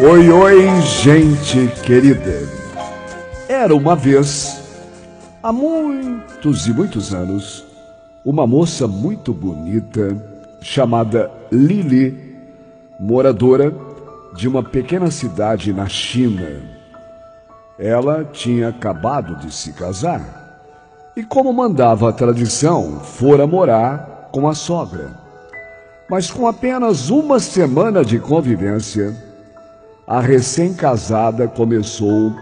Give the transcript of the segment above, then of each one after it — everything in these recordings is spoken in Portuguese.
Oi, oi, gente querida. Era uma vez, há muitos e muitos anos, uma moça muito bonita chamada Lili, moradora de uma pequena cidade na China. Ela tinha acabado de se casar e, como mandava a tradição, fora morar com a sogra. Mas com apenas uma semana de convivência, a recém-casada começou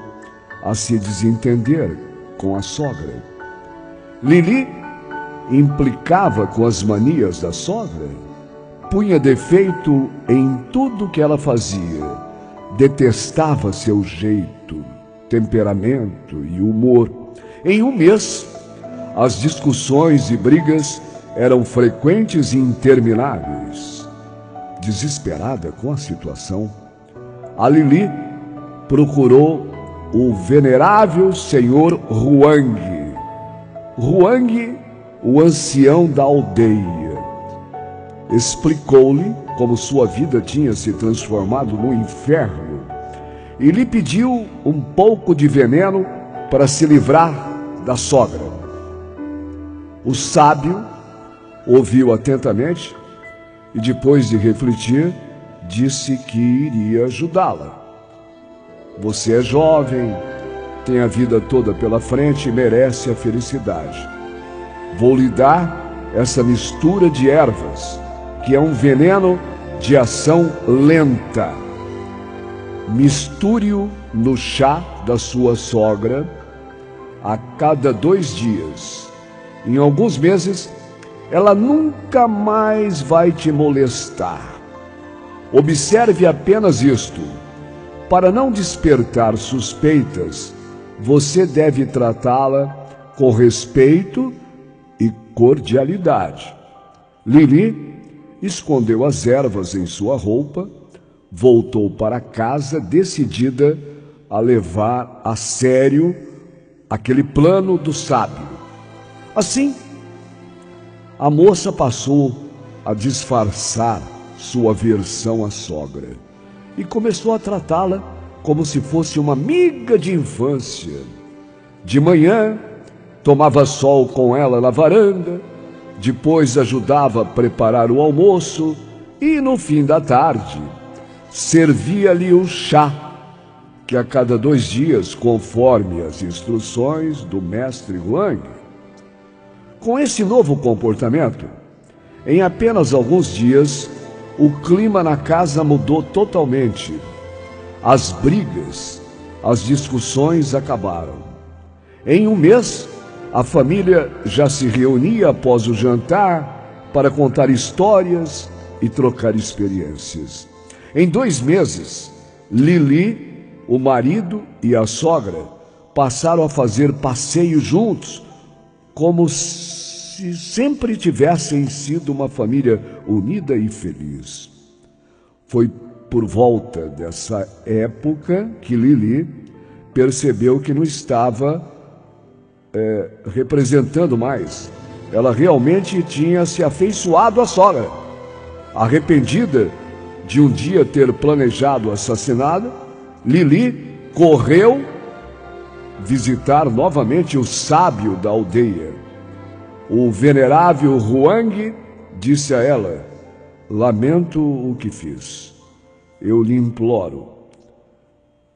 a se desentender com a sogra. Lili implicava com as manias da sogra, punha defeito em tudo que ela fazia, detestava seu jeito, temperamento e humor. Em um mês, as discussões e brigas eram frequentes e intermináveis. Desesperada com a situação, a Lili procurou o venerável senhor Huang. Huang, o ancião da aldeia, explicou-lhe como sua vida tinha se transformado no inferno e lhe pediu um pouco de veneno para se livrar da sogra. O sábio ouviu atentamente e, depois de refletir, disse que iria ajudá-la. Você é jovem, tem a vida toda pela frente e merece a felicidade. Vou lhe dar essa mistura de ervas, que é um veneno de ação lenta. Misture-o no chá da sua sogra a cada dois dias. Em alguns meses, ela nunca mais vai te molestar. Observe apenas isto. Para não despertar suspeitas, você deve tratá-la com respeito e cordialidade. Lili escondeu as ervas em sua roupa, voltou para casa decidida a levar a sério aquele plano do sábio. Assim, a moça passou a disfarçar sua aversão à sogra e começou a tratá-la como se fosse uma amiga de infância. De manhã, tomava sol com ela na varanda, depois ajudava a preparar o almoço e, no fim da tarde, servia-lhe o chá, que a cada dois dias, conforme as instruções do mestre Wang. Com esse novo comportamento, em apenas alguns dias, o clima na casa mudou totalmente. As brigas, as discussões acabaram. Em um mês, a família já se reunia após o jantar para contar histórias e trocar experiências. Em dois meses, Lili, o marido e a sogra passaram a fazer passeios juntos, como se se sempre tivessem sido uma família unida e feliz. Foi por volta dessa época que Lili percebeu que não estava é, representando mais. Ela realmente tinha se afeiçoado à sogra. Arrependida de um dia ter planejado assassinado, Lili correu visitar novamente o sábio da aldeia o venerável Huang disse a ela: Lamento o que fiz. Eu lhe imploro,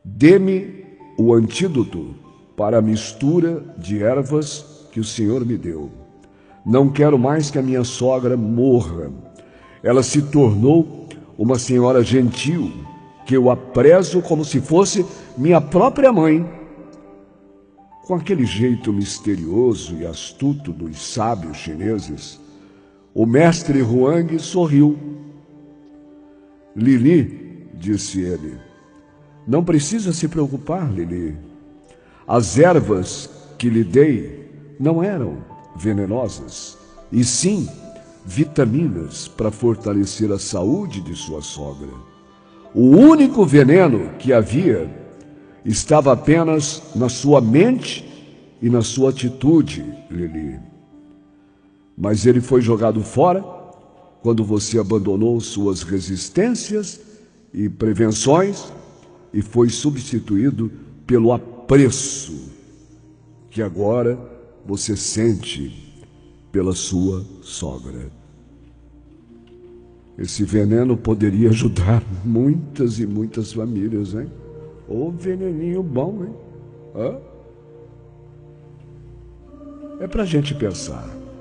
dê-me o antídoto para a mistura de ervas que o Senhor me deu. Não quero mais que a minha sogra morra. Ela se tornou uma senhora gentil, que eu aprezo como se fosse minha própria mãe. Com aquele jeito misterioso e astuto dos sábios chineses, o mestre Huang sorriu. Lili, disse ele, não precisa se preocupar, Lili. As ervas que lhe dei não eram venenosas, e sim vitaminas para fortalecer a saúde de sua sogra. O único veneno que havia estava apenas na sua mente e na sua atitude, Lili. Mas ele foi jogado fora quando você abandonou suas resistências e prevenções e foi substituído pelo apreço que agora você sente pela sua sogra. Esse veneno poderia ajudar muitas e muitas famílias, hein? Ô veneninho bom, hein? Hã? É para a gente pensar.